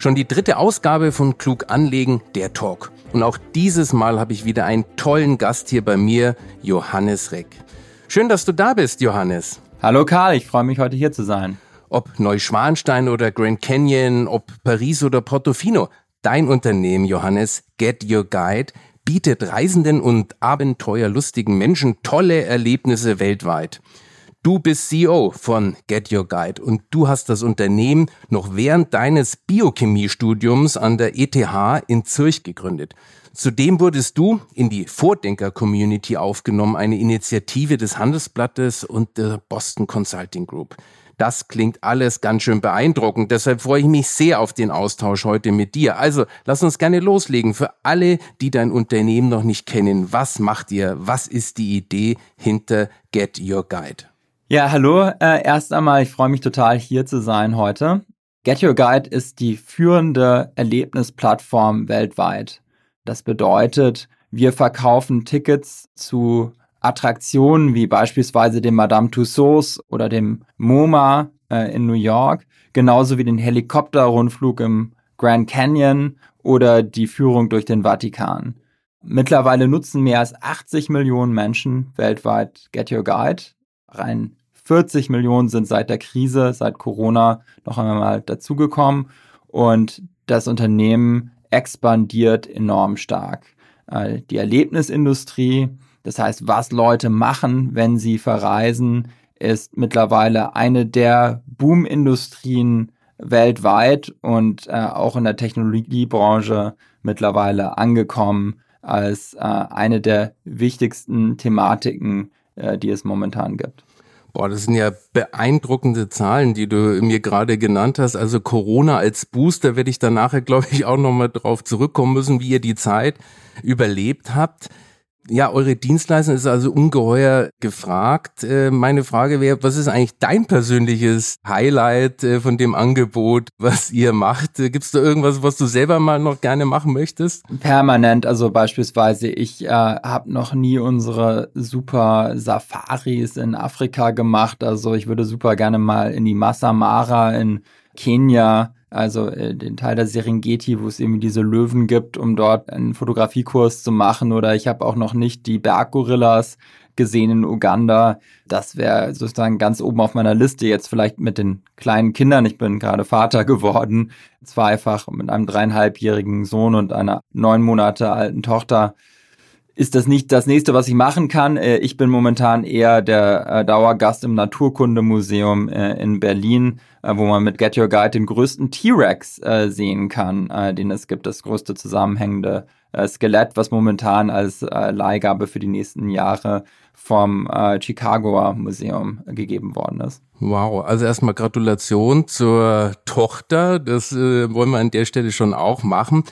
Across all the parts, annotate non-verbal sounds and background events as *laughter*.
Schon die dritte Ausgabe von Klug anlegen, der Talk. Und auch dieses Mal habe ich wieder einen tollen Gast hier bei mir, Johannes Reck. Schön, dass du da bist, Johannes. Hallo Karl, ich freue mich heute hier zu sein. Ob Neuschwanstein oder Grand Canyon, ob Paris oder Portofino, dein Unternehmen, Johannes, Get Your Guide, bietet Reisenden und abenteuerlustigen Menschen tolle Erlebnisse weltweit. Du bist CEO von Get Your Guide und du hast das Unternehmen noch während deines Biochemiestudiums an der ETH in Zürich gegründet. Zudem wurdest du in die Vordenker-Community aufgenommen, eine Initiative des Handelsblattes und der Boston Consulting Group. Das klingt alles ganz schön beeindruckend. Deshalb freue ich mich sehr auf den Austausch heute mit dir. Also lass uns gerne loslegen. Für alle, die dein Unternehmen noch nicht kennen, was macht ihr? Was ist die Idee hinter Get Your Guide? Ja, hallo. Äh, erst einmal, ich freue mich total hier zu sein heute. Get Your Guide ist die führende Erlebnisplattform weltweit. Das bedeutet, wir verkaufen Tickets zu Attraktionen wie beispielsweise dem Madame Tussauds oder dem MoMA äh, in New York, genauso wie den Helikopterrundflug im Grand Canyon oder die Führung durch den Vatikan. Mittlerweile nutzen mehr als 80 Millionen Menschen weltweit Get Your Guide. Rein 40 Millionen sind seit der Krise, seit Corona noch einmal dazugekommen und das Unternehmen expandiert enorm stark. Äh, die Erlebnisindustrie, das heißt, was Leute machen, wenn sie verreisen, ist mittlerweile eine der Boomindustrien weltweit und äh, auch in der Technologiebranche mittlerweile angekommen als äh, eine der wichtigsten Thematiken, die es momentan gibt. Boah, das sind ja beeindruckende Zahlen, die du mir gerade genannt hast. Also Corona als Booster werde ich dann nachher, *laughs* glaube ich, auch nochmal drauf zurückkommen müssen, wie ihr die Zeit überlebt habt. Ja, eure Dienstleistung ist also ungeheuer gefragt. Äh, meine Frage wäre, was ist eigentlich dein persönliches Highlight äh, von dem Angebot, was ihr macht? Äh, Gibt es da irgendwas, was du selber mal noch gerne machen möchtest? Permanent, also beispielsweise, ich äh, habe noch nie unsere super Safaris in Afrika gemacht. Also ich würde super gerne mal in die Masai Mara in Kenia also äh, den Teil der Serengeti, wo es eben diese Löwen gibt, um dort einen Fotografiekurs zu machen. Oder ich habe auch noch nicht die Berggorillas gesehen in Uganda. Das wäre sozusagen ganz oben auf meiner Liste jetzt vielleicht mit den kleinen Kindern. Ich bin gerade Vater geworden, zweifach mit einem dreieinhalbjährigen Sohn und einer neun Monate alten Tochter ist das nicht das nächste, was ich machen kann. Äh, ich bin momentan eher der äh, Dauergast im Naturkundemuseum äh, in Berlin, wo man mit Get Your Guide den größten T-Rex sehen kann, den es gibt, das größte zusammenhängende Skelett, was momentan als Leihgabe für die nächsten Jahre vom Chicagoer Museum gegeben worden ist. Wow, also erstmal Gratulation zur Tochter. Das wollen wir an der Stelle schon auch machen.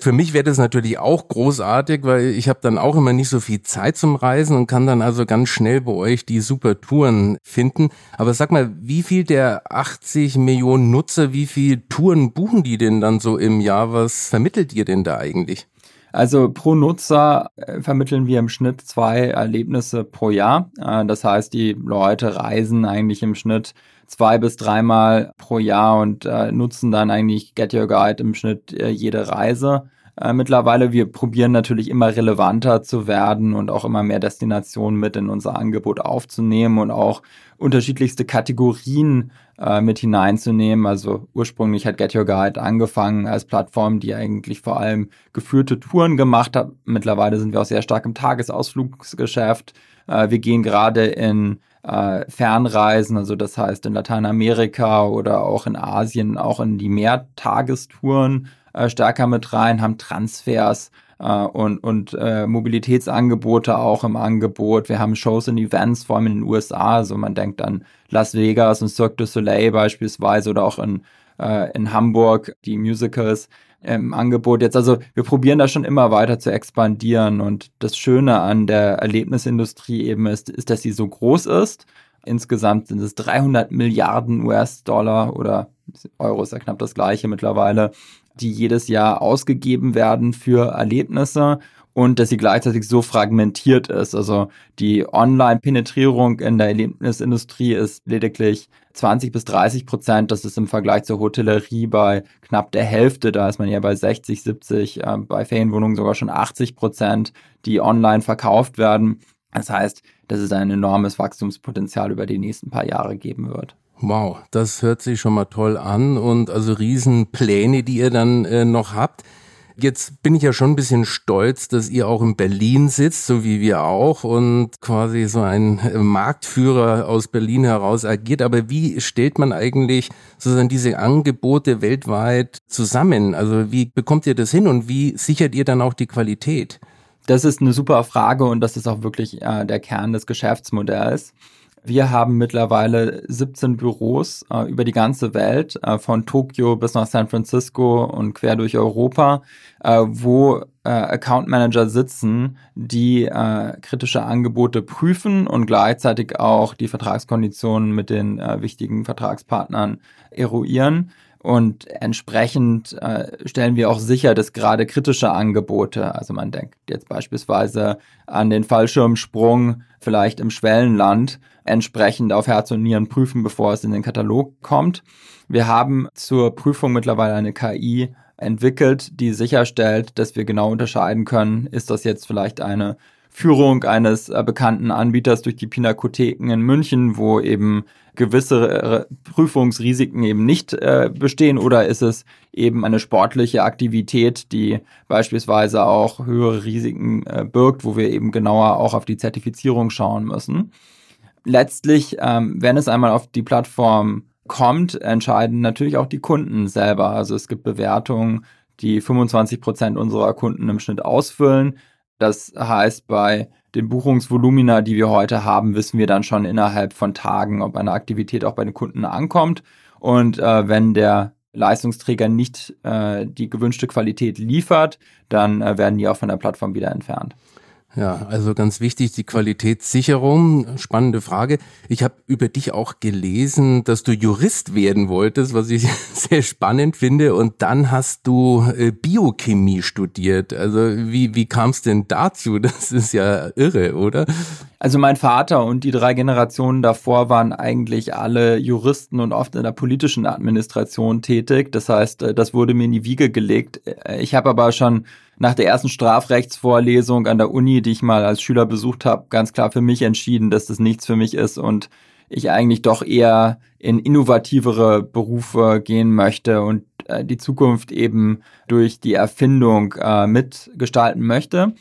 Für mich wäre das natürlich auch großartig, weil ich habe dann auch immer nicht so viel Zeit zum Reisen und kann dann also ganz schnell bei euch die super Touren finden. Aber sag mal, wie viel der 80 Millionen Nutzer, wie viel Touren buchen die denn dann so im Jahr? Was vermittelt ihr denn da eigentlich? Also pro Nutzer äh, vermitteln wir im Schnitt zwei Erlebnisse pro Jahr. Äh, das heißt, die Leute reisen eigentlich im Schnitt zwei bis dreimal pro Jahr und äh, nutzen dann eigentlich Get Your Guide im Schnitt jede Reise. Mittlerweile, wir probieren natürlich immer relevanter zu werden und auch immer mehr Destinationen mit in unser Angebot aufzunehmen und auch unterschiedlichste Kategorien äh, mit hineinzunehmen. Also ursprünglich hat Get Your Guide angefangen als Plattform, die eigentlich vor allem geführte Touren gemacht hat. Mittlerweile sind wir auch sehr stark im Tagesausflugsgeschäft. Äh, wir gehen gerade in äh, Fernreisen, also das heißt in Lateinamerika oder auch in Asien, auch in die Mehrtagestouren stärker mit rein, haben Transfers äh, und, und äh, Mobilitätsangebote auch im Angebot. Wir haben Shows und Events, vor allem in den USA, also man denkt an Las Vegas und Cirque du Soleil beispielsweise oder auch in, äh, in Hamburg, die Musicals. im Angebot jetzt. Also wir probieren da schon immer weiter zu expandieren und das Schöne an der Erlebnisindustrie eben ist, ist, dass sie so groß ist. Insgesamt sind es 300 Milliarden US-Dollar oder Euro ist ja knapp das gleiche mittlerweile, die jedes Jahr ausgegeben werden für Erlebnisse und dass sie gleichzeitig so fragmentiert ist. Also die Online-Penetrierung in der Erlebnisindustrie ist lediglich 20 bis 30 Prozent. Das ist im Vergleich zur Hotellerie bei knapp der Hälfte. Da ist man ja bei 60, 70, äh, bei Ferienwohnungen sogar schon 80 Prozent, die online verkauft werden. Das heißt, dass es ein enormes Wachstumspotenzial über die nächsten paar Jahre geben wird. Wow, das hört sich schon mal toll an und also Riesenpläne, die ihr dann äh, noch habt. Jetzt bin ich ja schon ein bisschen stolz, dass ihr auch in Berlin sitzt, so wie wir auch, und quasi so ein äh, Marktführer aus Berlin heraus agiert. Aber wie stellt man eigentlich sozusagen diese Angebote weltweit zusammen? Also wie bekommt ihr das hin und wie sichert ihr dann auch die Qualität? Das ist eine super Frage und das ist auch wirklich äh, der Kern des Geschäftsmodells. Wir haben mittlerweile 17 Büros äh, über die ganze Welt, äh, von Tokio bis nach San Francisco und quer durch Europa, äh, wo äh, Account Manager sitzen, die äh, kritische Angebote prüfen und gleichzeitig auch die Vertragskonditionen mit den äh, wichtigen Vertragspartnern eruieren. Und entsprechend äh, stellen wir auch sicher, dass gerade kritische Angebote, also man denkt jetzt beispielsweise an den Fallschirmsprung vielleicht im Schwellenland, entsprechend auf Herz und Nieren prüfen, bevor es in den Katalog kommt. Wir haben zur Prüfung mittlerweile eine KI entwickelt, die sicherstellt, dass wir genau unterscheiden können, ist das jetzt vielleicht eine Führung eines äh, bekannten Anbieters durch die Pinakotheken in München, wo eben gewisse äh, Prüfungsrisiken eben nicht äh, bestehen oder ist es eben eine sportliche Aktivität, die beispielsweise auch höhere Risiken äh, birgt, wo wir eben genauer auch auf die Zertifizierung schauen müssen. Letztlich, ähm, wenn es einmal auf die Plattform kommt, entscheiden natürlich auch die Kunden selber. Also es gibt Bewertungen, die 25 Prozent unserer Kunden im Schnitt ausfüllen. Das heißt, bei den Buchungsvolumina, die wir heute haben, wissen wir dann schon innerhalb von Tagen, ob eine Aktivität auch bei den Kunden ankommt. Und äh, wenn der Leistungsträger nicht äh, die gewünschte Qualität liefert, dann äh, werden die auch von der Plattform wieder entfernt. Ja, also ganz wichtig, die Qualitätssicherung. Spannende Frage. Ich habe über dich auch gelesen, dass du Jurist werden wolltest, was ich *laughs* sehr spannend finde. Und dann hast du äh, Biochemie studiert. Also wie, wie kam es denn dazu? *laughs* Das ist ja irre, oder? Also mein Vater und die drei Generationen davor waren eigentlich alle Juristen und oft in der politischen Administration tätig. Das heißt, äh, das wurde mir in die Wiege gelegt. Äh, ich habe aber schon nach der ersten Strafrechtsvorlesung an der Uni, die ich mal als Schüler besucht habe, ganz klar für mich entschieden, dass das nichts für mich ist und ich eigentlich doch eher in innovativere Berufe gehen möchte und äh, die Zukunft eben durch die Erfindung äh, mitgestalten möchte.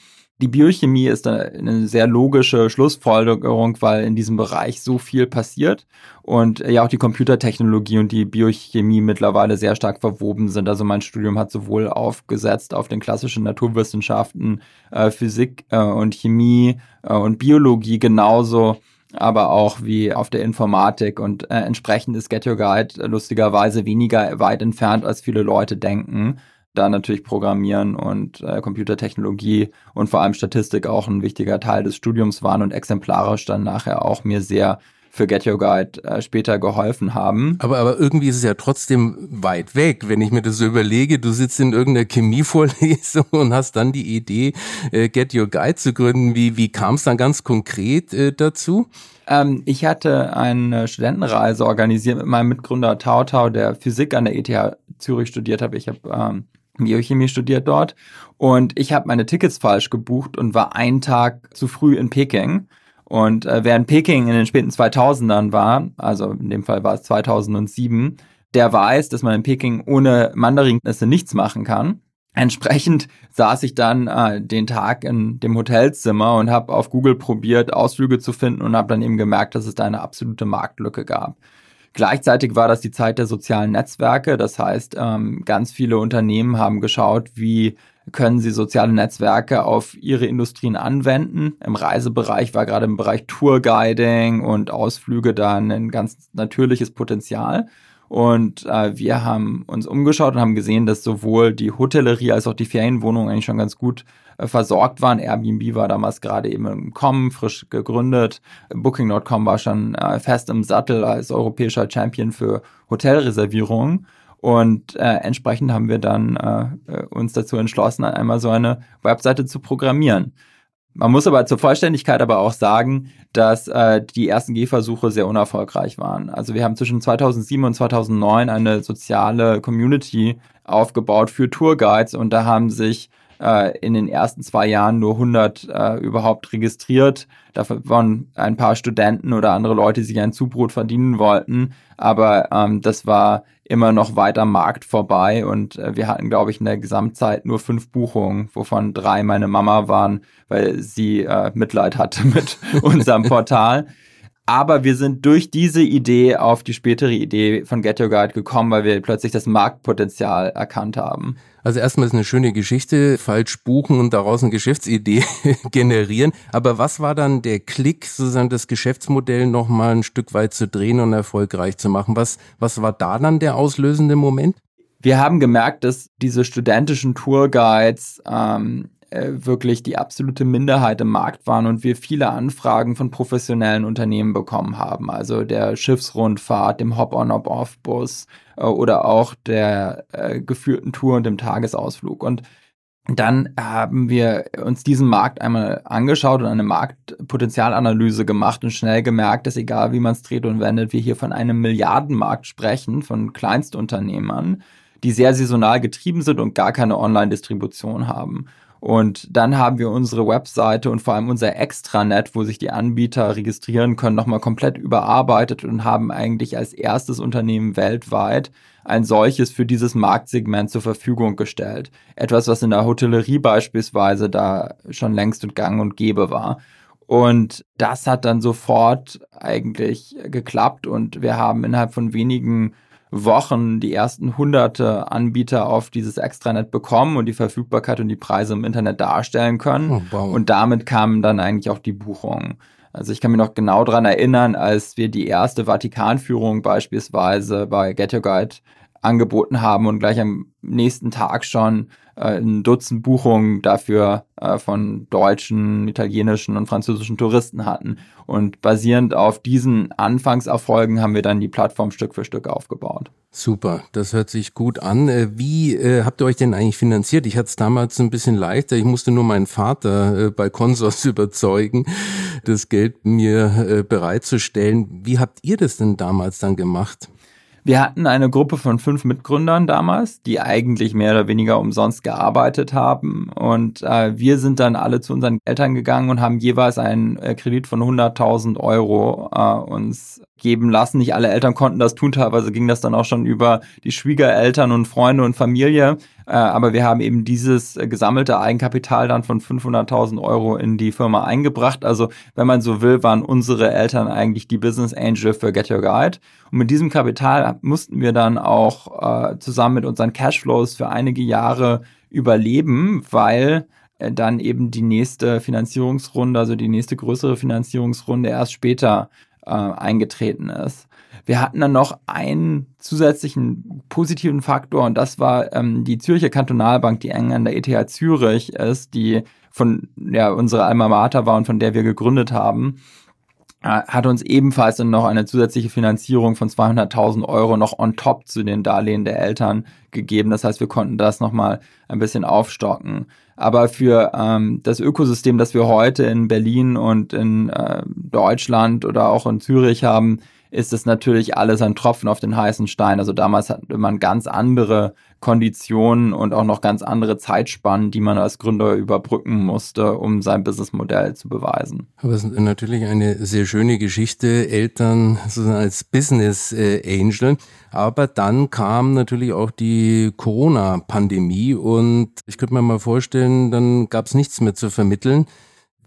Die Biochemie ist eine sehr logische Schlussfolgerung, weil in diesem Bereich so viel passiert und ja auch die Computertechnologie und die Biochemie mittlerweile sehr stark verwoben sind. Also mein Studium hat sowohl aufgesetzt auf den klassischen Naturwissenschaften, äh, Physik äh, und Chemie äh, und Biologie genauso aber auch wie auf der Informatik und äh, entsprechend ist Get Your Guide lustigerweise weniger weit entfernt, als viele Leute denken da natürlich Programmieren und äh, Computertechnologie und vor allem Statistik auch ein wichtiger Teil des Studiums waren und exemplarisch dann nachher auch mir sehr für Get Your Guide äh, später geholfen haben. Aber, aber irgendwie ist es ja trotzdem weit weg, wenn ich mir das so überlege. Du sitzt in irgendeiner Chemievorlesung *laughs* und hast dann die Idee, äh, Get Your Guide zu gründen. Wie, wie kam es dann ganz konkret äh, dazu? Ähm, ich hatte eine Studentenreise organisiert mit meinem Mitgründer Tau Tau, der Physik an der ETH Zürich studiert habe. Ich habe ähm, Biochemie studiert dort und ich habe meine Tickets falsch gebucht und war einen Tag zu früh in Peking. Und äh, in Peking in den späten 2000ern war, also in dem Fall war es 2007, der weiß, dass man in Peking ohne Mandarinkenntnisse nichts machen kann. Entsprechend saß ich dann äh, den Tag in dem Hotelzimmer und habe auf Google probiert, Ausflüge zu finden und habe dann eben gemerkt, dass es da eine absolute Marktlücke gab. Gleichzeitig war das die Zeit der sozialen Netzwerke. Das heißt, ähm, ganz viele Unternehmen haben geschaut, wie können sie soziale Netzwerke auf ihre Industrien anwenden. Im Reisebereich war gerade im Bereich Tourguiding und Ausflüge da ein ganz natürliches Potenzial. Und äh, wir haben uns umgeschaut und haben gesehen, dass sowohl die Hotellerie als auch die Ferienwohnungen eigentlich schon ganz gut äh, versorgt waren. Airbnb war damals gerade eben im Kommen, frisch gegründet. Booking.com war schon äh, fest im Sattel als europäischer Champion für Hotelreservierungen. Und äh, entsprechend haben wir dann äh, äh uns dazu entschlossen, einmal so eine Webseite zu programmieren. Man muss aber zur Vollständigkeit aber auch sagen, dass äh, die ersten Gehversuche sehr unerfolgreich waren. Also wir haben zwischen 2007 und 2009 eine soziale Community aufgebaut für Tourguides und da haben sich äh, in den ersten zwei Jahren nur 100 äh, überhaupt registriert. Dafür waren ein paar Studenten oder andere Leute, die sich ein Zubrot verdienen wollten. Aber ähm, das war immer noch weiter Markt vorbei und äh, wir hatten, glaube ich, in der Gesamtzeit nur fünf Buchungen, wovon drei meine Mama waren, weil sie äh, Mitleid hatte *laughs* mit unserem Portal. Aber wir sind durch diese Idee auf die spätere Idee von Get Your Guide gekommen, weil wir plötzlich das Marktpotenzial erkannt haben. Also erstmal ist eine schöne Geschichte, falsch buchen und daraus eine Geschäftsidee *laughs* generieren. Aber was war dann der Klick, sozusagen das Geschäftsmodell nochmal ein Stück weit zu drehen und erfolgreich zu machen? Was, was war da dann der auslösende Moment? Wir haben gemerkt, dass diese studentischen Tourguides ähm, äh, wirklich die absolute Minderheit im Markt waren und wir viele Anfragen von professionellen Unternehmen bekommen haben. Also der Schiffsrundfahrt, dem Hop-on-Hop-off-Bus äh, oder auch der äh, geführten Tour und dem Tagesausflug. Und dann haben wir uns diesen Markt einmal angeschaut und eine Marktpotenzialanalyse gemacht und schnell gemerkt, dass egal wie man es dreht und wendet, wir hier von einem Milliardenmarkt sprechen, von Kleinstunternehmern, die sehr saisonal getrieben sind und gar keine Online-Distribution haben. Und dann haben wir unsere Webseite und vor allem unser Extranet, wo sich die Anbieter registrieren können, nochmal komplett überarbeitet und haben eigentlich als erstes Unternehmen weltweit ein solches für dieses Marktsegment zur Verfügung gestellt. Etwas, was in der Hotellerie beispielsweise da schon längst und gang und gäbe war. Und das hat dann sofort eigentlich geklappt und wir haben innerhalb von wenigen Wochen die ersten hunderte Anbieter auf dieses Extranet bekommen und die Verfügbarkeit und die Preise im Internet darstellen können. Oh, wow. Und damit kamen dann eigentlich auch die Buchungen. Also ich kann mich noch genau daran erinnern, als wir die erste Vatikanführung beispielsweise bei Get Your Guide angeboten haben und gleich am nächsten Tag schon äh, ein Dutzend Buchungen dafür äh, von deutschen, italienischen und französischen Touristen hatten. Und basierend auf diesen Anfangserfolgen haben wir dann die Plattform Stück für Stück aufgebaut. Super, das hört sich gut an. Äh, wie äh, habt ihr euch denn eigentlich finanziert? Ich hatte es damals ein bisschen leichter. Ich musste nur meinen Vater äh, bei Consors *laughs* überzeugen, das Geld mir äh, bereitzustellen. Wie habt ihr das denn damals dann gemacht? Wir hatten eine Gruppe von fünf Mitgründern damals, die eigentlich mehr oder weniger umsonst gearbeitet haben. Und äh, wir sind dann alle zu unseren Eltern gegangen und haben jeweils einen äh, Kredit von 100.000 Euro äh, uns geben lassen. Nicht alle Eltern konnten das tun, teilweise ging das dann auch schon über die Schwiegereltern und Freunde und Familie. Äh, aber wir haben eben dieses äh, gesammelte Eigenkapital dann von 500.000 Euro in die Firma eingebracht. Also, wenn man so will, waren unsere Eltern eigentlich die Business Angel für Get Your Guide. Und mit diesem Kapital mussten wir dann auch äh, zusammen mit unseren Cashflows für einige Jahre überleben, weil äh, dann eben die nächste Finanzierungsrunde, also die nächste größere Finanzierungsrunde erst später äh, eingetreten ist. Wir hatten dann noch einen zusätzlichen positiven Faktor und das war ähm, die Zürcher Kantonalbank, die eng an der ETH Zürich ist, die von ja, unserer Alma Mater war und von der wir gegründet haben äh, hat uns ebenfalls dann noch eine zusätzliche Finanzierung von 200.000 Euro noch on top zu den Darlehen der Eltern gegeben. Das heißt, wir konnten das nochmal ein bisschen aufstocken. Aber für ähm, das Ökosystem, das wir heute in Berlin und in äh, Deutschland oder auch in Zürich haben, ist es natürlich alles ein Tropfen auf den heißen Stein. Also damals hatte man ganz andere Konditionen und auch noch ganz andere Zeitspannen, die man als Gründer überbrücken musste, um sein Businessmodell zu beweisen. Aber es ist natürlich eine sehr schöne Geschichte, Eltern sozusagen als Business äh, Angel. Aber dann kam natürlich auch die Corona-Pandemie und ich könnte mir mal vorstellen, dann gab es nichts mehr zu vermitteln.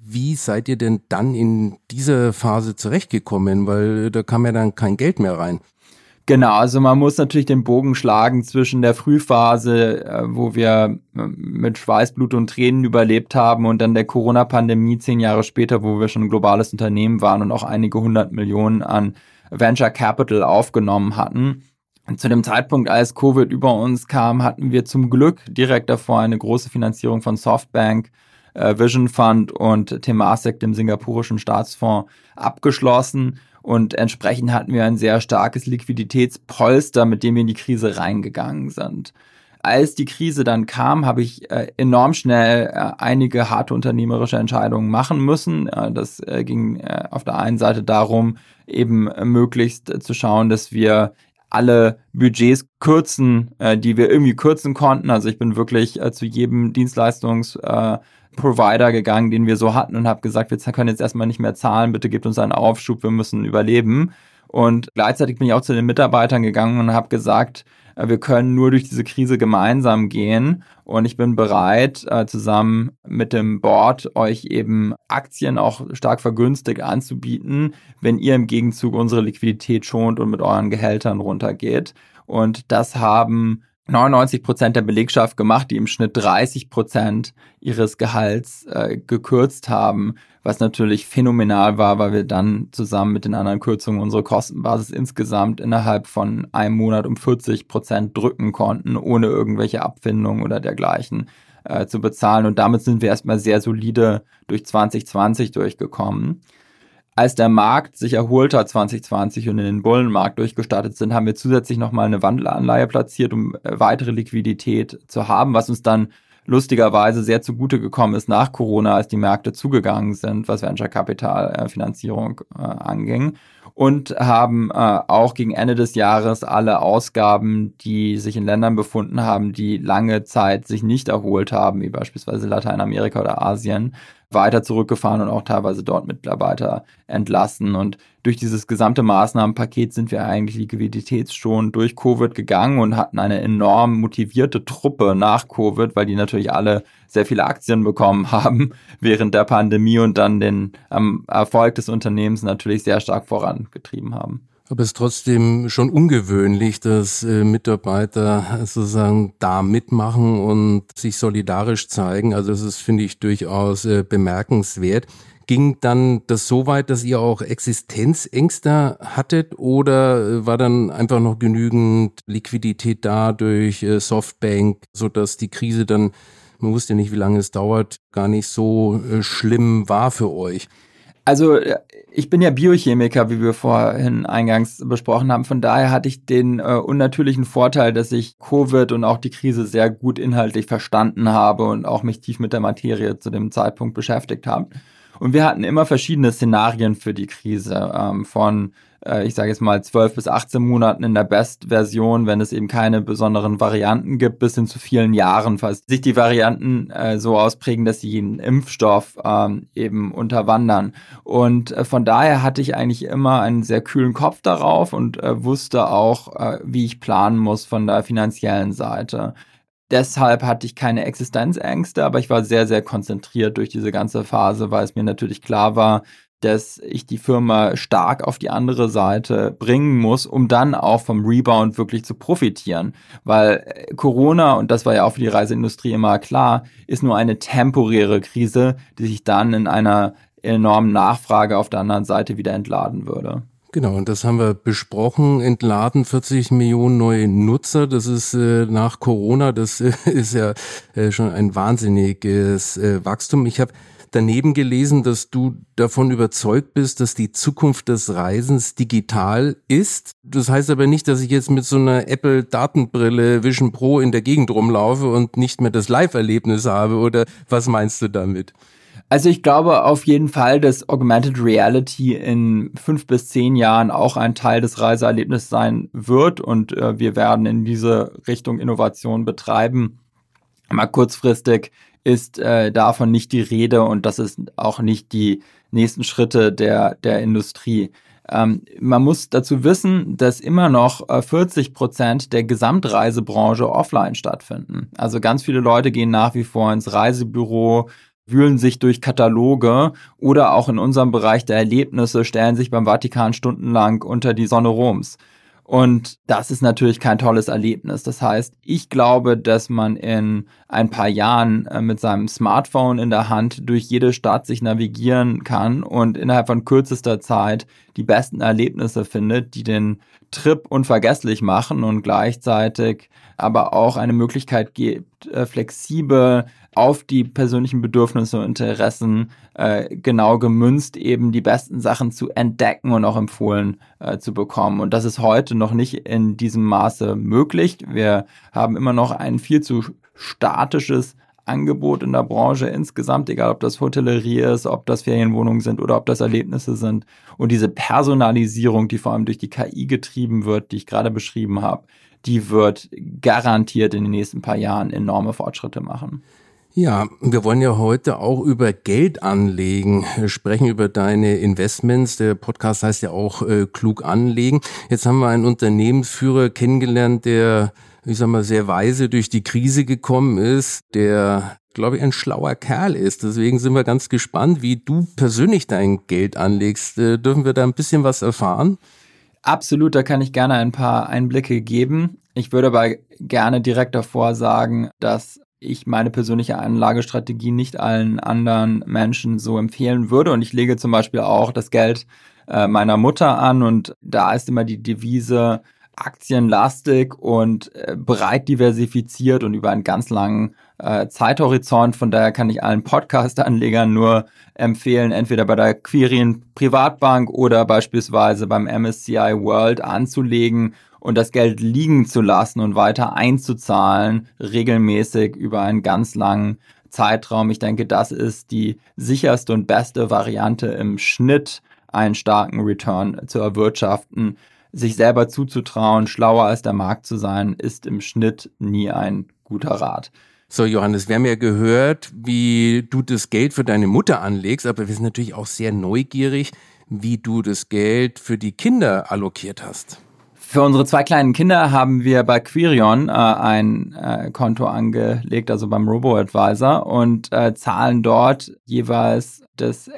Wie seid ihr denn dann in dieser Phase zurechtgekommen? Weil da kam ja dann kein Geld mehr rein. Genau, also man muss natürlich den Bogen schlagen zwischen der Frühphase, äh, wo wir äh, mit Schweißblut und Tränen überlebt haben und dann der Corona-Pandemie zehn Jahre später, wo wir schon ein globales Unternehmen waren und auch einige hundert Millionen an Venture Capital aufgenommen hatten. Zu dem Zeitpunkt, als Covid über uns kam, hatten wir zum Glück direkt davor eine große Finanzierung von Softbank, Vision Fund und Temasek, dem singapurischen Staatsfonds, abgeschlossen. Und entsprechend hatten wir ein sehr starkes Liquiditätspolster, mit dem wir in die Krise reingegangen sind. Als die Krise dann kam, habe ich äh, enorm schnell äh, einige harte unternehmerische Entscheidungen machen müssen. Äh, das äh, ging äh, auf der einen Seite darum, eben möglichst zu schauen, dass wir alle Budgets kürzen, äh, die wir irgendwie kürzen konnten. Also ich bin wirklich äh, zu jedem Dienstleistungsprovider äh, gegangen, den wir so hatten und habe gesagt, wir können jetzt erstmal nicht mehr zahlen, bitte gebt uns einen Aufschub, wir müssen überleben. Und gleichzeitig bin ich auch zu den Mitarbeitern gegangen und habe gesagt, äh, wir können nur durch diese Krise gemeinsam gehen und ich bin bereit, äh, zusammen mit dem Board euch eben Aktien auch stark vergünstigt anzubieten, wenn ihr im Gegenzug unsere Liquidität schont und mit euren Gehältern runtergeht. Und das haben 99 Prozent der Belegschaft gemacht, die im Schnitt 30 Prozent ihres Gehalts äh, gekürzt haben, was natürlich phänomenal war, weil wir dann zusammen mit den anderen Kürzungen unsere Kostenbasis insgesamt innerhalb von einem Monat um 40 Prozent drücken konnten, ohne irgendwelche Abfindungen oder dergleichen äh, zu bezahlen. Und damit sind wir erstmal sehr solide durch 2020 durchgekommen als der Markt sich erholt hat 2020 und in den Bullenmarkt durchgestartet sind, haben wir zusätzlich nochmal eine Wandelanleihe platziert, um äh, weitere Liquidität zu haben, was uns dann lustigerweise sehr zugute gekommen ist nach Corona, als die Märkte zugegangen sind, was Venture Capital äh, Finanzierung äh, anging. Und haben äh, auch gegen Ende des Jahres alle Ausgaben, die sich in Ländern befunden haben, die lange Zeit sich nicht erholt haben, wie beispielsweise Lateinamerika oder Asien, weiter zurückgefahren und auch teilweise dort Mitarbeiter entlassen. Und durch dieses gesamte Maßnahmenpaket sind wir eigentlich liquiditätsschonend durch Covid gegangen und hatten eine enorm motivierte Truppe nach Covid, weil die natürlich alle sehr viele Aktien bekommen *laughs* haben während der Pandemie und dann den ähm, Erfolg des Unternehmens natürlich sehr stark vorangetrieben haben. Aber es ist trotzdem schon ungewöhnlich, dass äh, Mitarbeiter sozusagen da mitmachen und sich solidarisch zeigen. Also das ist, finde ich, durchaus äh, bemerkenswert. Ging dann das so weit, dass ihr auch Existenzängste hattet oder äh, war dann einfach noch genügend Liquidität da durch Softbank, sodass die Krise dann, man wusste ja nicht, wie lange es dauert, gar nicht so schlimm war für euch? Also ich bin ja Biochemiker, wie wir vorhin eingangs besprochen haben. Von daher hatte ich den äh, unnatürlichen Vorteil, dass ich Covid und auch die Krise sehr gut inhaltlich verstanden habe und auch mich tief mit der Materie zu dem Zeitpunkt beschäftigt habe. Und wir hatten immer verschiedene Szenarien für die Krise, ähm, von äh, ich sage jetzt mal 12 bis 18 Monaten in der Best-Version, wenn es eben keine besonderen Varianten gibt, bis hin zu vielen Jahren, falls sich die Varianten äh, so ausprägen, dass sie jeden Impfstoff ähm, eben unterwandern. Und äh, von daher hatte ich eigentlich immer einen sehr kühlen Kopf darauf und äh, wusste auch, äh, wie ich planen muss von der finanziellen Seite. Deshalb hatte ich keine Existenzängste, aber ich war sehr, sehr konzentriert durch diese ganze Phase, weil es mir natürlich klar war, dass ich die Firma stark auf die andere Seite bringen muss, um dann auch vom Rebound wirklich zu profitieren. Weil äh, Corona, und das war ja auch für die Reiseindustrie immer klar, ist nur eine temporäre Krise, die sich dann in einer enormen Nachfrage auf der anderen Seite wieder entladen würde. Genau, und das haben wir besprochen. Entladen 40 Millionen neue Nutzer. Das ist äh, nach Corona, das äh, *laughs* ist ja äh, schon ein wahnsinniges äh, Wachstum. Ich habe daneben gelesen, dass du davon überzeugt bist, dass die Zukunft des Reisens digital ist. Das heißt aber nicht, dass ich jetzt mit so einer Apple Datenbrille Vision Pro in der Gegend rumlaufe und nicht mehr das Live-Erlebnis habe. Oder was meinst du damit? Also ich glaube auf jeden Fall, dass Augmented Reality in fünf bis zehn Jahren auch ein Teil des Reiseerlebnisses sein wird und äh, wir werden in diese Richtung Innovation betreiben. Mal kurzfristig ist äh, davon nicht die Rede und das ist auch nicht die nächsten Schritte der, der Industrie. Ähm, man muss dazu wissen, dass immer noch äh, 40 Prozent der Gesamtreisebranche offline stattfinden. Also ganz viele Leute gehen nach wie vor ins Reisebüro, wühlen sich durch Kataloge oder auch in unserem Bereich der Erlebnisse stellen sich beim Vatikan stundenlang unter die Sonne Roms. Und das ist natürlich kein tolles Erlebnis. Das heißt, ich glaube, dass man in ein paar Jahren äh, mit seinem Smartphone in der Hand durch jede Stadt sich navigieren kann und innerhalb von kürzester Zeit die besten Erlebnisse findet, die den Trip unvergesslich machen und gleichzeitig aber auch eine Möglichkeit gibt, äh, flexibel auf die persönlichen Bedürfnisse und Interessen äh, genau gemünzt eben die besten Sachen zu entdecken und auch empfohlen äh, zu bekommen. Und das ist heute noch nicht in diesem Maße möglich. Wir haben immer noch ein viel zu statisches Angebot in der Branche insgesamt, egal ob das Hotellerie ist, ob das Ferienwohnungen sind oder ob das Erlebnisse sind. Und diese Personalisierung, die vor allem durch die KI getrieben wird, die ich gerade beschrieben habe, die wird garantiert in den nächsten paar Jahren enorme Fortschritte machen. Ja, wir wollen ja heute auch über Geld anlegen, sprechen über deine Investments. Der Podcast heißt ja auch äh, klug anlegen. Jetzt haben wir einen Unternehmensführer kennengelernt, der, ich sag mal, sehr weise durch die Krise gekommen ist, der glaube ich, ein schlauer Kerl ist. Deswegen sind wir ganz gespannt, wie du persönlich dein Geld anlegst. Äh, dürfen wir da ein bisschen was erfahren? Absolut, da kann ich gerne ein paar Einblicke geben. Ich würde aber gerne direkt davor sagen, dass ich meine persönliche Anlagestrategie nicht allen anderen Menschen so empfehlen würde. Und ich lege zum Beispiel auch das Geld äh, meiner Mutter an und da ist immer die Devise aktienlastig und äh, breit diversifiziert und über einen ganz langen äh, Zeithorizont. Von daher kann ich allen Podcast-Anlegern nur empfehlen, entweder bei der Quirin Privatbank oder beispielsweise beim MSCI World anzulegen und das Geld liegen zu lassen und weiter einzuzahlen, regelmäßig über einen ganz langen Zeitraum. Ich denke, das ist die sicherste und beste Variante im Schnitt, einen starken Return zu erwirtschaften. Sich selber zuzutrauen, schlauer als der Markt zu sein, ist im Schnitt nie ein guter Rat. So, Johannes, wir haben ja gehört, wie du das Geld für deine Mutter anlegst, aber wir sind natürlich auch sehr neugierig, wie du das Geld für die Kinder allokiert hast. Für unsere zwei kleinen Kinder haben wir bei Quirion äh, ein äh, Konto angelegt, also beim Robo-Advisor und äh, zahlen dort jeweils das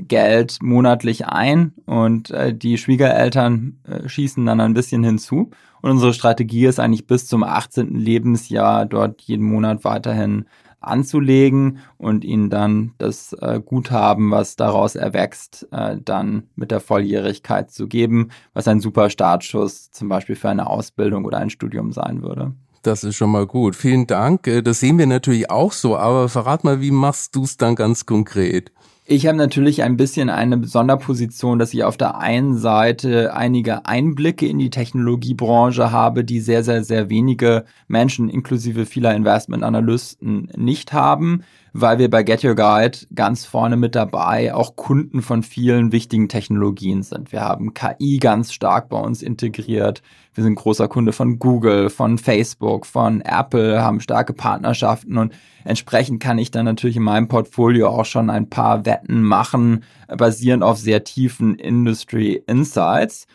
Elterngeld monatlich ein und äh, die Schwiegereltern äh, schießen dann ein bisschen hinzu. Und unsere Strategie ist eigentlich bis zum 18. Lebensjahr dort jeden Monat weiterhin anzulegen und ihnen dann das äh, Guthaben, was daraus erwächst, äh, dann mit der Volljährigkeit zu geben, was ein super Startschuss zum Beispiel für eine Ausbildung oder ein Studium sein würde. Das ist schon mal gut. Vielen Dank. Äh, das sehen wir natürlich auch so, aber verrat mal, wie machst du es dann ganz konkret? Ich habe natürlich ein bisschen eine Sonderposition, dass ich auf der einen Seite einige Einblicke in die Technologiebranche habe, die sehr, sehr, sehr wenige Menschen, inklusive vieler Investmentanalysten, nicht haben weil wir bei Get Your Guide ganz vorne mit dabei auch Kunden von vielen wichtigen Technologien sind. Wir haben KI ganz stark bei uns integriert. Wir sind großer Kunde von Google, von Facebook, von Apple, haben starke Partnerschaften und entsprechend kann ich dann natürlich in meinem Portfolio auch schon ein paar Wetten machen, basierend auf sehr tiefen Industry Insights.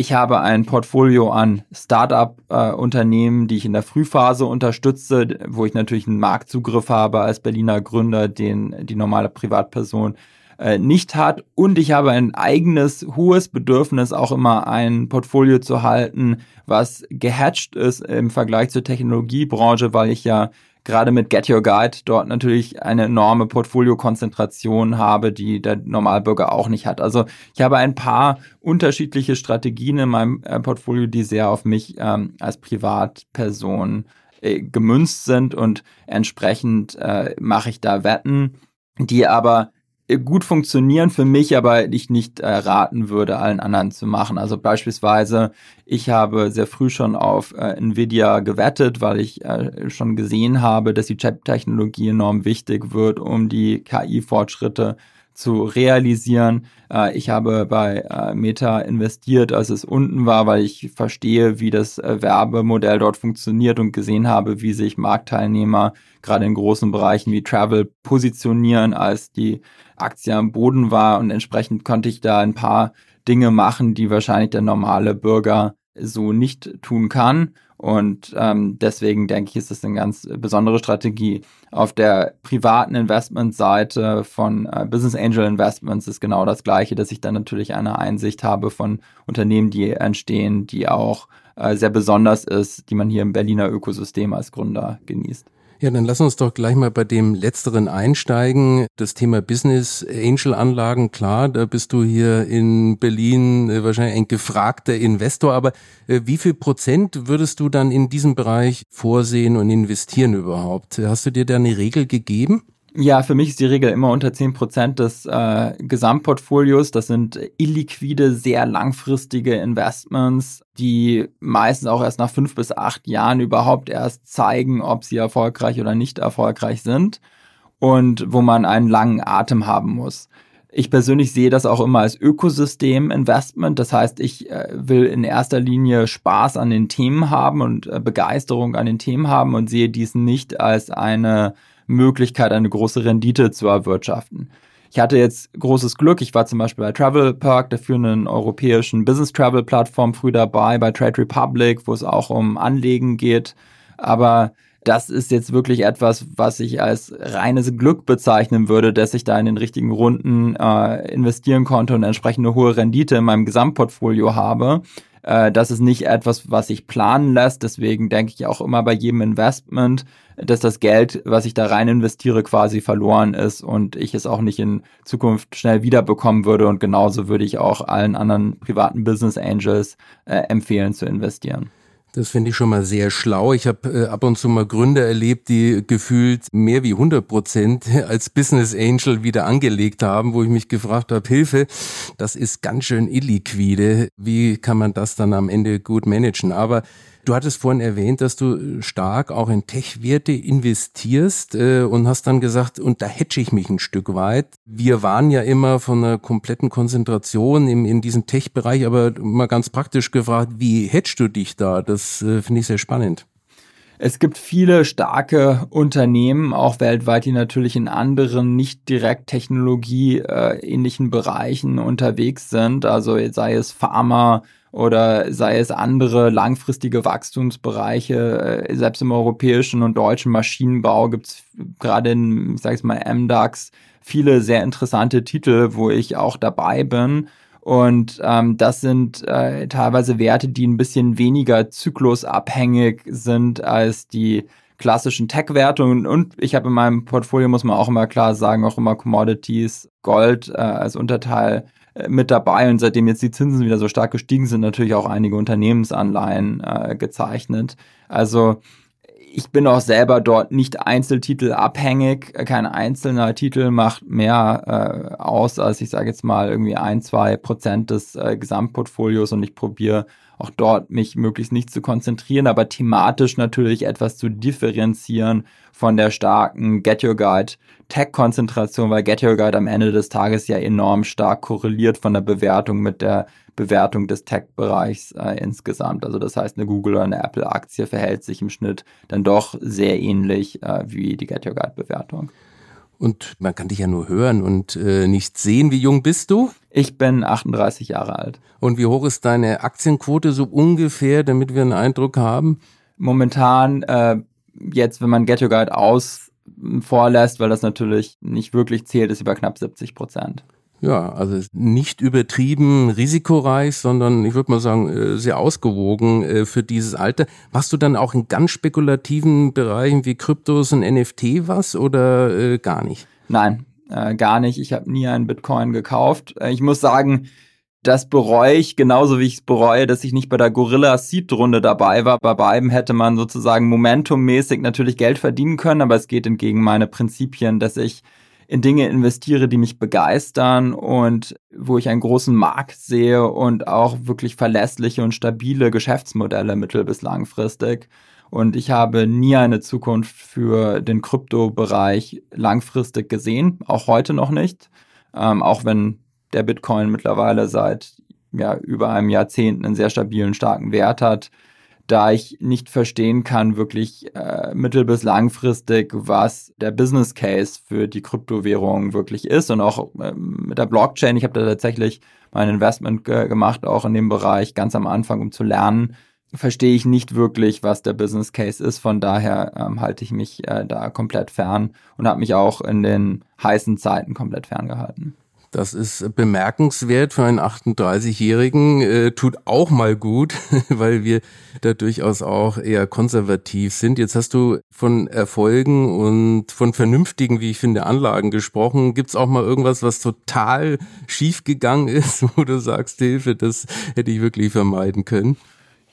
Ich habe ein Portfolio an Startup-Unternehmen, äh, die ich in der Frühphase unterstütze, wo ich natürlich einen Marktzugriff habe als Berliner Gründer, den die normale Privatperson äh, nicht hat. Und ich habe ein eigenes hohes Bedürfnis, auch immer ein Portfolio zu halten, was gehatcht ist im Vergleich zur Technologiebranche, weil ich ja gerade mit Get Your Guide dort natürlich eine enorme Portfoliokonzentration habe, die der Normalbürger auch nicht hat. Also ich habe ein paar unterschiedliche Strategien in meinem äh, Portfolio, die sehr auf mich ähm, als Privatperson äh, gemünzt sind und entsprechend äh, mache ich da Wetten, die aber gut funktionieren für mich, aber ich nicht äh, raten würde, allen anderen zu machen. Also beispielsweise, ich habe sehr früh schon auf äh, Nvidia gewettet, weil ich äh, schon gesehen habe, dass die Chip-Technologie enorm wichtig wird, um die KI-Fortschritte zu realisieren. Äh, ich habe bei äh, Meta investiert, als es unten war, weil ich verstehe, wie das äh, Werbemodell dort funktioniert und gesehen habe, wie sich Marktteilnehmer gerade in großen Bereichen wie Travel positionieren, als die Aktie am Boden war. Und entsprechend konnte ich da ein paar Dinge machen, die wahrscheinlich der normale Bürger so nicht tun kann. Und ähm, deswegen denke ich, ist das eine ganz besondere Strategie. Auf der privaten Investmentseite von äh, Business Angel Investments ist genau das Gleiche, dass ich dann natürlich eine Einsicht habe von Unternehmen, die entstehen, die auch äh, sehr besonders ist, die man hier im Berliner Ökosystem als Gründer genießt. Ja, dann lass uns doch gleich mal bei dem letzteren einsteigen. Das Thema Business Angel Anlagen, klar, da bist du hier in Berlin äh, wahrscheinlich ein gefragter Investor, aber äh, wie viel Prozent würdest du dann in diesem Bereich vorsehen und investieren überhaupt? Hast du dir da eine Regel gegeben? Ja, für mich ist die Regel immer unter 10% des äh, Gesamtportfolios. Das sind illiquide, sehr langfristige Investments, die meistens auch erst nach fünf bis acht Jahren überhaupt erst zeigen, ob sie erfolgreich oder nicht erfolgreich sind und wo man einen langen Atem haben muss. Ich persönlich sehe das auch immer als Ökosystem-Investment. Das heißt, ich äh, will in erster Linie Spaß an den Themen haben und äh, Begeisterung an den Themen haben und sehe dies nicht als eine Möglichkeit, eine große Rendite zu erwirtschaften. Ich hatte jetzt großes Glück. Ich war zum Beispiel bei Travel Park, der führenden europäischen Business Travel Plattform, früh dabei, bei Trade Republic, wo es auch um Anlegen geht. Aber das ist jetzt wirklich etwas, was ich als reines Glück bezeichnen würde, dass ich da in den richtigen Runden äh, investieren konnte und entsprechend eine hohe Rendite in meinem Gesamtportfolio habe. Äh, das ist nicht etwas, was sich planen lässt. Deswegen denke ich auch immer bei jedem Investment, dass das Geld, was ich da rein investiere, quasi verloren ist und ich es auch nicht in Zukunft schnell wiederbekommen würde. Und genauso würde ich auch allen anderen privaten Business Angels äh, empfehlen zu investieren. Das finde ich schon mal sehr schlau. Ich habe äh, ab und zu mal Gründer erlebt, die gefühlt mehr wie 100 Prozent *laughs* als Business Angel wieder angelegt haben, wo ich mich gefragt habe, Hilfe, das ist ganz schön illiquide. Wie kann man das dann am Ende gut managen? Aber Du hattest vorhin erwähnt, dass du stark auch in Tech-Werte investierst äh, und hast dann gesagt, und da hedge ich mich ein Stück weit. Wir waren ja immer von einer kompletten Konzentration im, in diesem Tech-Bereich, aber mal ganz praktisch gefragt, wie hedgest du dich da? Das äh, finde ich sehr spannend. Es gibt viele starke Unternehmen, auch weltweit, die natürlich in anderen nicht direkt technologieähnlichen äh, Bereichen unterwegs sind. Also sei es Pharma, oder sei es andere langfristige Wachstumsbereiche. Äh, selbst im europäischen und deutschen Maschinenbau gibt es gerade in, ich sage es mal, MDAX viele sehr interessante Titel, wo ich auch dabei bin. Und ähm, das sind äh, teilweise Werte, die ein bisschen weniger zyklusabhängig sind als die klassischen Tech-Werte. Und, und ich habe in meinem Portfolio, muss man auch immer klar sagen, auch immer Commodities, Gold äh, als Unterteil äh, mit dabei und seitdem jetzt die Zinsen wieder so stark gestiegen sind, natürlich auch einige Unternehmensanleihen äh, gezeichnet. Also ich bin auch selber dort nicht Einzeltitel abhängig. Kein einzelner Titel macht mehr äh, aus als ich sage jetzt mal irgendwie ein, zwei Prozent des äh, Gesamtportfolios und ich probiere auch dort mich möglichst nicht zu konzentrieren, aber thematisch natürlich etwas zu differenzieren von der starken Get Your Guide Tech-Konzentration, weil Get Your Guide am Ende des Tages ja enorm stark korreliert von der Bewertung mit der Bewertung des Tech-Bereichs äh, insgesamt. Also das heißt, eine Google oder eine Apple-Aktie verhält sich im Schnitt dann doch sehr ähnlich äh, wie die Get Your Guide-Bewertung. Und man kann dich ja nur hören und äh, nicht sehen. Wie jung bist du? Ich bin 38 Jahre alt. Und wie hoch ist deine Aktienquote so ungefähr, damit wir einen Eindruck haben? Momentan, äh, jetzt, wenn man Get Your Guide aus vorlässt, weil das natürlich nicht wirklich zählt, ist über knapp 70 Prozent. Ja, also nicht übertrieben risikoreich, sondern ich würde mal sagen, äh, sehr ausgewogen äh, für dieses Alter. Machst du dann auch in ganz spekulativen Bereichen wie Kryptos und NFT was oder äh, gar nicht? Nein, äh, gar nicht. Ich habe nie einen Bitcoin gekauft. Ich muss sagen, das bereue ich genauso wie ich es bereue, dass ich nicht bei der Gorilla Seed Runde dabei war. Bei beiden hätte man sozusagen momentummäßig natürlich Geld verdienen können, aber es geht entgegen meine Prinzipien, dass ich in Dinge investiere, die mich begeistern und wo ich einen großen Markt sehe und auch wirklich verlässliche und stabile Geschäftsmodelle mittel- bis langfristig. Und ich habe nie eine Zukunft für den Kryptobereich langfristig gesehen, auch heute noch nicht. Ähm, auch wenn der Bitcoin mittlerweile seit ja, über einem Jahrzehnt einen sehr stabilen, starken Wert hat, da ich nicht verstehen kann, wirklich äh, mittel- bis langfristig, was der Business Case für die Kryptowährung wirklich ist. Und auch äh, mit der Blockchain, ich habe da tatsächlich mein Investment ge gemacht, auch in dem Bereich ganz am Anfang, um zu lernen, verstehe ich nicht wirklich, was der Business Case ist. Von daher ähm, halte ich mich äh, da komplett fern und habe mich auch in den heißen Zeiten komplett ferngehalten. Das ist bemerkenswert für einen 38-Jährigen, äh, tut auch mal gut, *laughs* weil wir da durchaus auch eher konservativ sind. Jetzt hast du von Erfolgen und von vernünftigen, wie ich finde, Anlagen gesprochen. Gibt's auch mal irgendwas, was total schief gegangen ist, *laughs* wo du sagst, Hilfe, das hätte ich wirklich vermeiden können?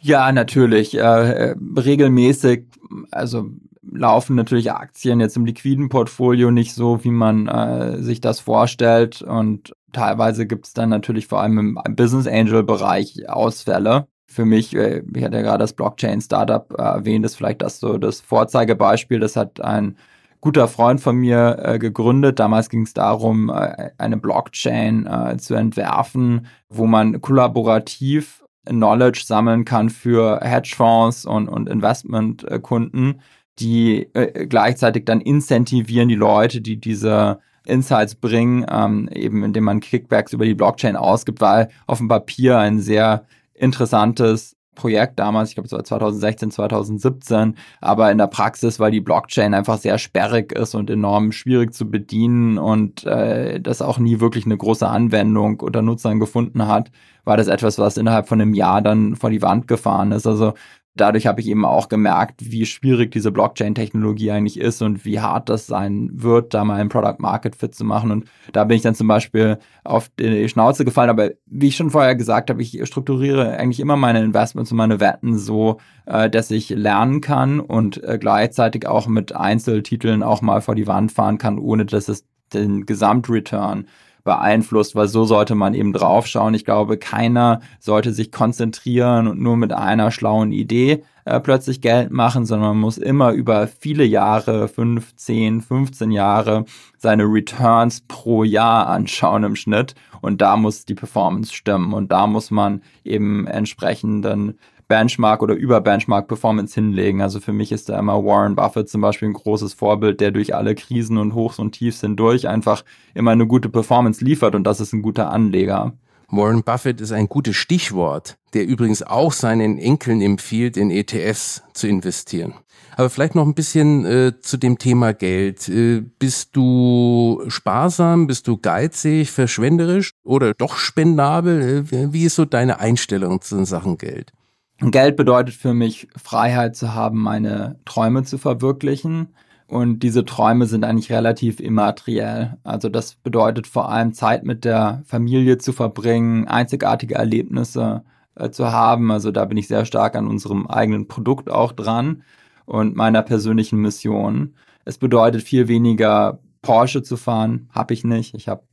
Ja, natürlich. Äh, regelmäßig, also laufen natürlich Aktien jetzt im liquiden Portfolio nicht so, wie man äh, sich das vorstellt. Und teilweise gibt es dann natürlich vor allem im Business Angel Bereich Ausfälle. Für mich, äh, ich hatte ja gerade das Blockchain Startup äh, erwähnt, ist vielleicht das so das Vorzeigebeispiel. Das hat ein guter Freund von mir äh, gegründet. Damals ging es darum, äh, eine Blockchain äh, zu entwerfen, wo man kollaborativ Knowledge sammeln kann für Hedgefonds und, und Investmentkunden, die äh, gleichzeitig dann incentivieren die Leute, die diese Insights bringen, ähm, eben indem man Kickbacks über die Blockchain ausgibt, weil auf dem Papier ein sehr interessantes Projekt damals, ich glaube es war 2016, 2017, aber in der Praxis, weil die Blockchain einfach sehr sperrig ist und enorm schwierig zu bedienen und äh, das auch nie wirklich eine große Anwendung unter Nutzern gefunden hat, war das etwas, was innerhalb von einem Jahr dann vor die Wand gefahren ist. Also dadurch habe ich eben auch gemerkt, wie schwierig diese Blockchain-Technologie eigentlich ist und wie hart das sein wird, da mal ein Product Market Fit zu machen. Und da bin ich dann zum Beispiel auf die Schnauze gefallen. Aber wie ich schon vorher gesagt habe, ich strukturiere eigentlich immer meine Investments und meine Wetten so, äh, dass ich lernen kann und äh, gleichzeitig auch mit Einzeltiteln auch mal vor die Wand fahren kann, ohne dass es den Gesamtreturn beeinflusst, weil so sollte man eben draufschauen. Ich glaube, keiner sollte sich konzentrieren und nur mit einer schlauen Idee äh, plötzlich Geld machen, sondern man muss immer über viele Jahre, 15, 15 Jahre, seine Returns pro Jahr anschauen im Schnitt. Und da muss die Performance stimmen. Und da muss man eben entsprechenden Benchmark oder über Benchmark Performance hinlegen. Also für mich ist da immer Warren Buffett zum Beispiel ein großes Vorbild, der durch alle Krisen und Hochs und Tiefs hindurch einfach immer eine gute Performance liefert und das ist ein guter Anleger. Warren Buffett ist ein gutes Stichwort, der übrigens auch seinen Enkeln empfiehlt, in ETFs zu investieren. Aber vielleicht noch ein bisschen äh, zu dem Thema Geld. Äh, bist du sparsam, bist du geizig, verschwenderisch oder doch spendabel? Äh, wie ist so deine Einstellung zu Sachen Geld? Geld bedeutet für mich, Freiheit zu haben, meine Träume zu verwirklichen. Und diese Träume sind eigentlich relativ immateriell. Also das bedeutet vor allem Zeit mit der Familie zu verbringen, einzigartige Erlebnisse äh, zu haben. Also da bin ich sehr stark an unserem eigenen Produkt auch dran und meiner persönlichen Mission. Es bedeutet viel weniger Porsche zu fahren, habe ich nicht. Ich habe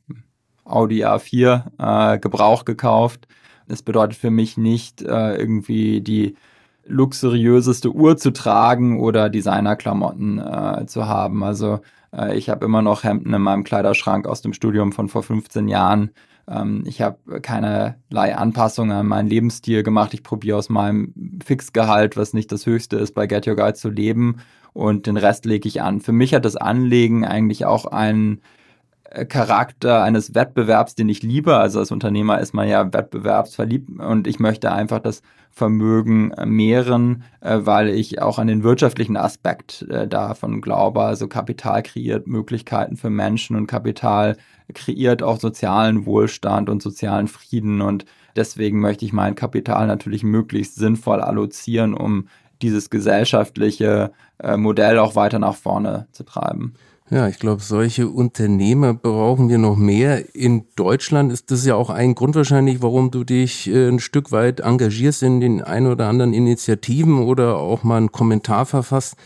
Audi A4 äh, Gebrauch gekauft es bedeutet für mich nicht äh, irgendwie die luxuriöseste Uhr zu tragen oder Designerklamotten äh, zu haben. Also äh, ich habe immer noch Hemden in meinem Kleiderschrank aus dem Studium von vor 15 Jahren. Ähm, ich habe keinerlei Anpassungen an meinen Lebensstil gemacht. Ich probiere aus meinem Fixgehalt, was nicht das höchste ist, bei Get Your Guide zu leben und den Rest lege ich an. Für mich hat das Anlegen eigentlich auch einen Charakter eines Wettbewerbs, den ich liebe. Also als Unternehmer ist man ja wettbewerbsverliebt und ich möchte einfach das Vermögen mehren, äh, weil ich auch an den wirtschaftlichen Aspekt äh, davon glaube. Also Kapital kreiert Möglichkeiten für Menschen und Kapital kreiert auch sozialen Wohlstand und sozialen Frieden und deswegen möchte ich mein Kapital natürlich möglichst sinnvoll allozieren, um dieses gesellschaftliche äh, Modell auch weiter nach vorne zu treiben. Ja, ich glaube, solche Unternehmer brauchen wir noch mehr. In Deutschland ist das ja auch ein Grund wahrscheinlich, warum du dich äh, ein Stück weit engagierst in den ein oder anderen Initiativen oder auch mal einen Kommentar verfasst,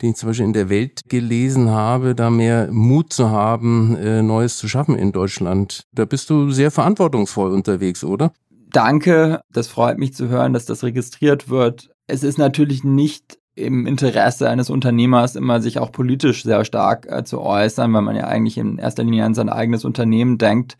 den ich zum Beispiel in der Welt gelesen habe, da mehr Mut zu haben, äh, Neues zu schaffen in Deutschland. Da bist du sehr verantwortungsvoll unterwegs, oder? Danke, das freut mich zu hören, dass das registriert wird. Es ist natürlich nicht im Interesse eines Unternehmers immer sich auch politisch sehr stark äh, zu äußern, weil man ja eigentlich in erster Linie an sein eigenes Unternehmen denkt.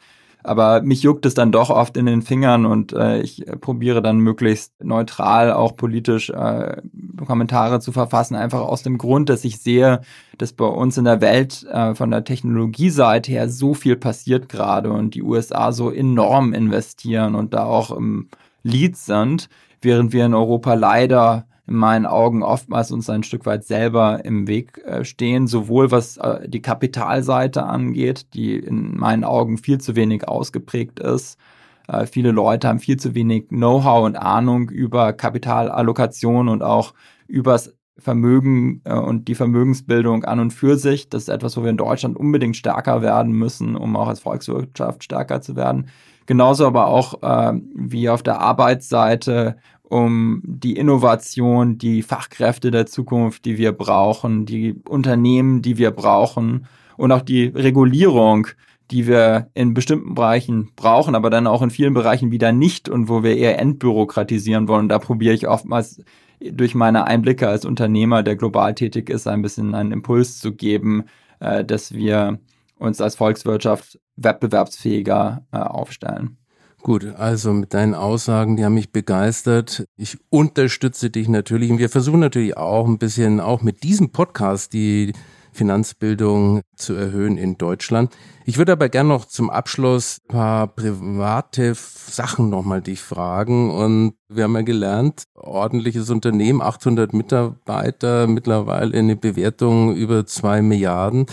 Aber mich juckt es dann doch oft in den Fingern und äh, ich äh, probiere dann möglichst neutral auch politisch äh, Kommentare zu verfassen, einfach aus dem Grund, dass ich sehe, dass bei uns in der Welt äh, von der Technologieseite her so viel passiert gerade und die USA so enorm investieren und da auch im Lead sind, während wir in Europa leider in meinen Augen oftmals uns ein Stück weit selber im Weg äh, stehen, sowohl was äh, die Kapitalseite angeht, die in meinen Augen viel zu wenig ausgeprägt ist. Äh, viele Leute haben viel zu wenig Know-how und Ahnung über Kapitalallokation und auch übers Vermögen und die Vermögensbildung an und für sich. Das ist etwas, wo wir in Deutschland unbedingt stärker werden müssen, um auch als Volkswirtschaft stärker zu werden. Genauso aber auch äh, wie auf der Arbeitsseite um die Innovation, die Fachkräfte der Zukunft, die wir brauchen, die Unternehmen, die wir brauchen und auch die Regulierung, die wir in bestimmten Bereichen brauchen, aber dann auch in vielen Bereichen wieder nicht und wo wir eher entbürokratisieren wollen. Da probiere ich oftmals durch meine Einblicke als Unternehmer, der global tätig ist, ein bisschen einen Impuls zu geben, äh, dass wir uns als Volkswirtschaft wettbewerbsfähiger äh, aufstellen. Gut, also mit deinen Aussagen, die haben mich begeistert. Ich unterstütze dich natürlich und wir versuchen natürlich auch ein bisschen, auch mit diesem Podcast, die Finanzbildung zu erhöhen in Deutschland. Ich würde aber gerne noch zum Abschluss ein paar private Sachen nochmal dich fragen. Und wir haben ja gelernt, ordentliches Unternehmen, 800 Mitarbeiter, mittlerweile eine Bewertung über zwei Milliarden.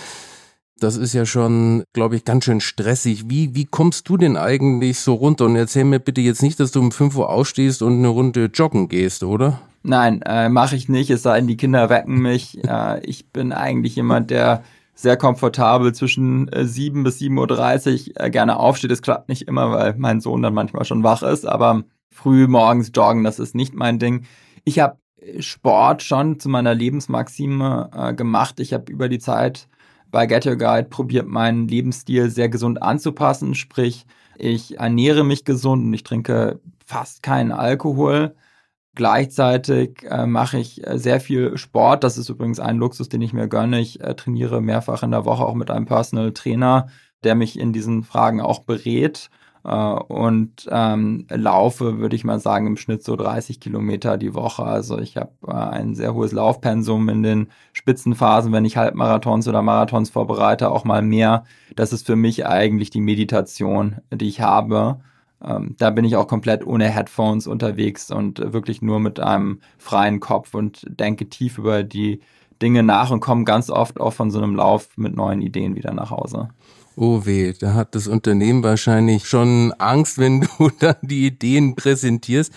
Das ist ja schon, glaube ich, ganz schön stressig. Wie, wie kommst du denn eigentlich so runter? Und erzähl mir bitte jetzt nicht, dass du um 5 Uhr aufstehst und eine Runde joggen gehst, oder? Nein, äh, mache ich nicht, es sei denn, die Kinder wecken mich. *laughs* äh, ich bin eigentlich jemand, der sehr komfortabel zwischen äh, 7 bis 7.30 Uhr äh, gerne aufsteht. Es klappt nicht immer, weil mein Sohn dann manchmal schon wach ist, aber früh morgens joggen, das ist nicht mein Ding. Ich habe Sport schon zu meiner Lebensmaxime äh, gemacht. Ich habe über die Zeit bei Get Your Guide probiert meinen Lebensstil sehr gesund anzupassen, sprich ich ernähre mich gesund und ich trinke fast keinen Alkohol. Gleichzeitig äh, mache ich äh, sehr viel Sport. Das ist übrigens ein Luxus, den ich mir gönne. Ich äh, trainiere mehrfach in der Woche auch mit einem Personal Trainer, der mich in diesen Fragen auch berät. Äh, und ähm, laufe, würde ich mal sagen, im Schnitt so 30 Kilometer die Woche. Also ich habe äh, ein sehr hohes Laufpensum in den Spitzenphasen, wenn ich Halbmarathons oder Marathons vorbereite, auch mal mehr. Das ist für mich eigentlich die Meditation, die ich habe. Ähm, da bin ich auch komplett ohne Headphones unterwegs und wirklich nur mit einem freien Kopf und denke tief über die Dinge nach und komme ganz oft auch von so einem Lauf mit neuen Ideen wieder nach Hause. Oh weh, da hat das Unternehmen wahrscheinlich schon Angst, wenn du *laughs* dann die Ideen präsentierst.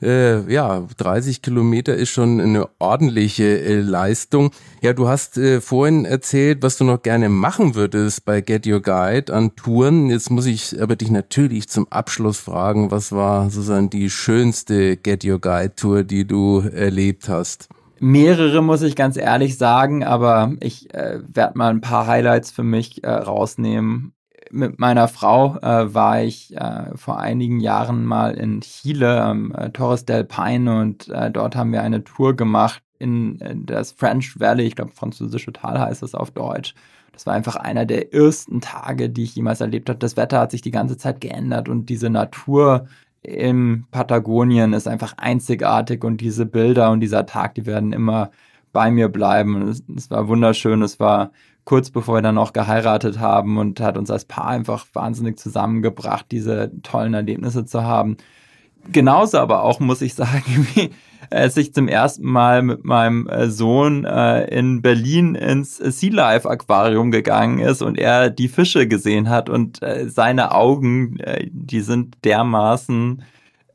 Äh, ja, 30 Kilometer ist schon eine ordentliche äh, Leistung. Ja, du hast äh, vorhin erzählt, was du noch gerne machen würdest bei Get Your Guide an Touren. Jetzt muss ich aber dich natürlich zum Abschluss fragen, was war sozusagen die schönste Get Your Guide Tour, die du erlebt hast? Mehrere, muss ich ganz ehrlich sagen, aber ich äh, werde mal ein paar Highlights für mich äh, rausnehmen. Mit meiner Frau äh, war ich äh, vor einigen Jahren mal in Chile am äh, Torres del Paine und äh, dort haben wir eine Tour gemacht in, in das French Valley, ich glaube französische Tal heißt es auf Deutsch. Das war einfach einer der ersten Tage, die ich jemals erlebt habe. Das Wetter hat sich die ganze Zeit geändert und diese Natur im Patagonien ist einfach einzigartig und diese Bilder und dieser Tag, die werden immer bei mir bleiben. Es, es war wunderschön. Es war kurz bevor wir dann auch geheiratet haben und hat uns als Paar einfach wahnsinnig zusammengebracht, diese tollen Erlebnisse zu haben. Genauso aber auch, muss ich sagen, *laughs* wie als ich zum ersten Mal mit meinem äh, Sohn äh, in Berlin ins Sea Life Aquarium gegangen ist und er die Fische gesehen hat und äh, seine Augen, äh, die sind dermaßen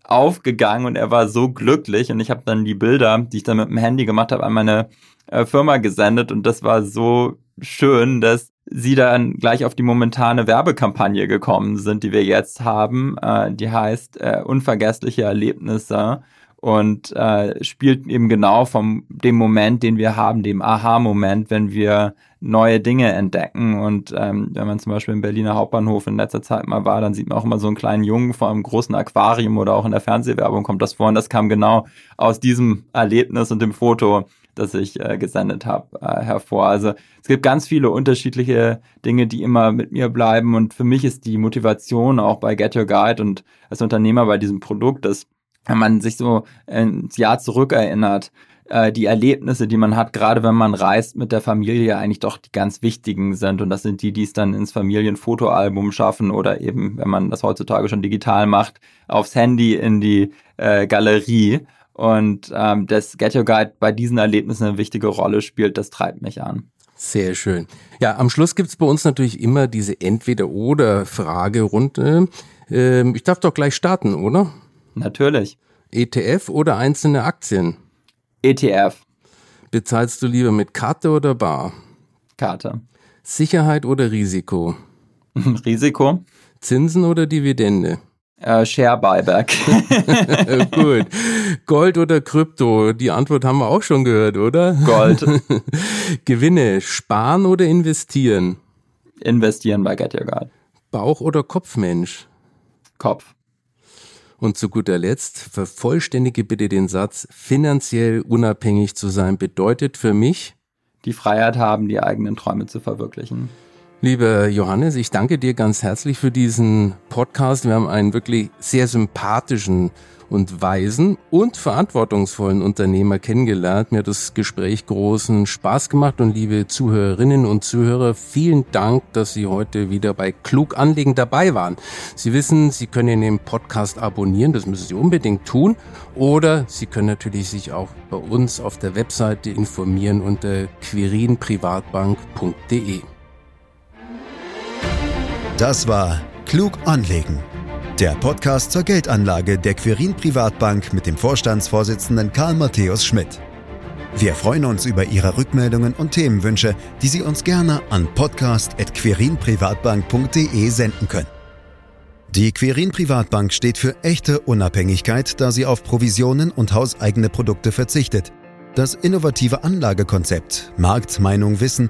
aufgegangen und er war so glücklich und ich habe dann die Bilder, die ich dann mit dem Handy gemacht habe, an meine äh, Firma gesendet und das war so schön, dass sie dann gleich auf die momentane Werbekampagne gekommen sind, die wir jetzt haben. Äh, die heißt äh, Unvergessliche Erlebnisse und äh, spielt eben genau vom dem Moment, den wir haben, dem Aha-Moment, wenn wir neue Dinge entdecken. Und ähm, wenn man zum Beispiel im Berliner Hauptbahnhof in letzter Zeit mal war, dann sieht man auch immer so einen kleinen Jungen vor einem großen Aquarium oder auch in der Fernsehwerbung kommt das vor. Und das kam genau aus diesem Erlebnis und dem Foto, das ich äh, gesendet habe, äh, hervor. Also es gibt ganz viele unterschiedliche Dinge, die immer mit mir bleiben. Und für mich ist die Motivation auch bei Get Your Guide und als Unternehmer bei diesem Produkt, dass wenn man sich so ins Jahr zurückerinnert, äh, die Erlebnisse, die man hat, gerade wenn man reist mit der Familie, eigentlich doch die ganz wichtigen sind. Und das sind die, die es dann ins Familienfotoalbum schaffen oder eben, wenn man das heutzutage schon digital macht, aufs Handy in die äh, Galerie. Und ähm, dass Get Your Guide bei diesen Erlebnissen eine wichtige Rolle spielt, das treibt mich an. Sehr schön. Ja, am Schluss gibt's bei uns natürlich immer diese Entweder-Oder-Fragerunde. Ähm, ich darf doch gleich starten, oder? Natürlich. ETF oder einzelne Aktien? ETF. Bezahlst du lieber mit Karte oder Bar? Karte. Sicherheit oder Risiko? *laughs* Risiko. Zinsen oder Dividende? Äh, Share Buyback. *laughs* Gut. Gold oder Krypto? Die Antwort haben wir auch schon gehört, oder? Gold. *laughs* Gewinne, sparen oder investieren? Investieren bei Get Your Guide. Bauch- oder Kopfmensch? Kopf. Und zu guter Letzt, vervollständige bitte den Satz, finanziell unabhängig zu sein bedeutet für mich, die Freiheit haben, die eigenen Träume zu verwirklichen. Lieber Johannes, ich danke dir ganz herzlich für diesen Podcast. Wir haben einen wirklich sehr sympathischen und weisen und verantwortungsvollen Unternehmer kennengelernt. Mir hat das Gespräch großen Spaß gemacht und liebe Zuhörerinnen und Zuhörer, vielen Dank, dass Sie heute wieder bei Klug Anlegen dabei waren. Sie wissen, Sie können den Podcast abonnieren, das müssen Sie unbedingt tun. Oder Sie können natürlich sich auch bei uns auf der Webseite informieren unter quirinprivatbank.de. Das war Klug anlegen. Der Podcast zur Geldanlage der Quirin Privatbank mit dem Vorstandsvorsitzenden Karl Matthäus Schmidt. Wir freuen uns über Ihre Rückmeldungen und Themenwünsche, die Sie uns gerne an podcast.quirinprivatbank.de senden können. Die Quirin Privatbank steht für echte Unabhängigkeit, da sie auf Provisionen und hauseigene Produkte verzichtet. Das innovative Anlagekonzept Marktmeinung Wissen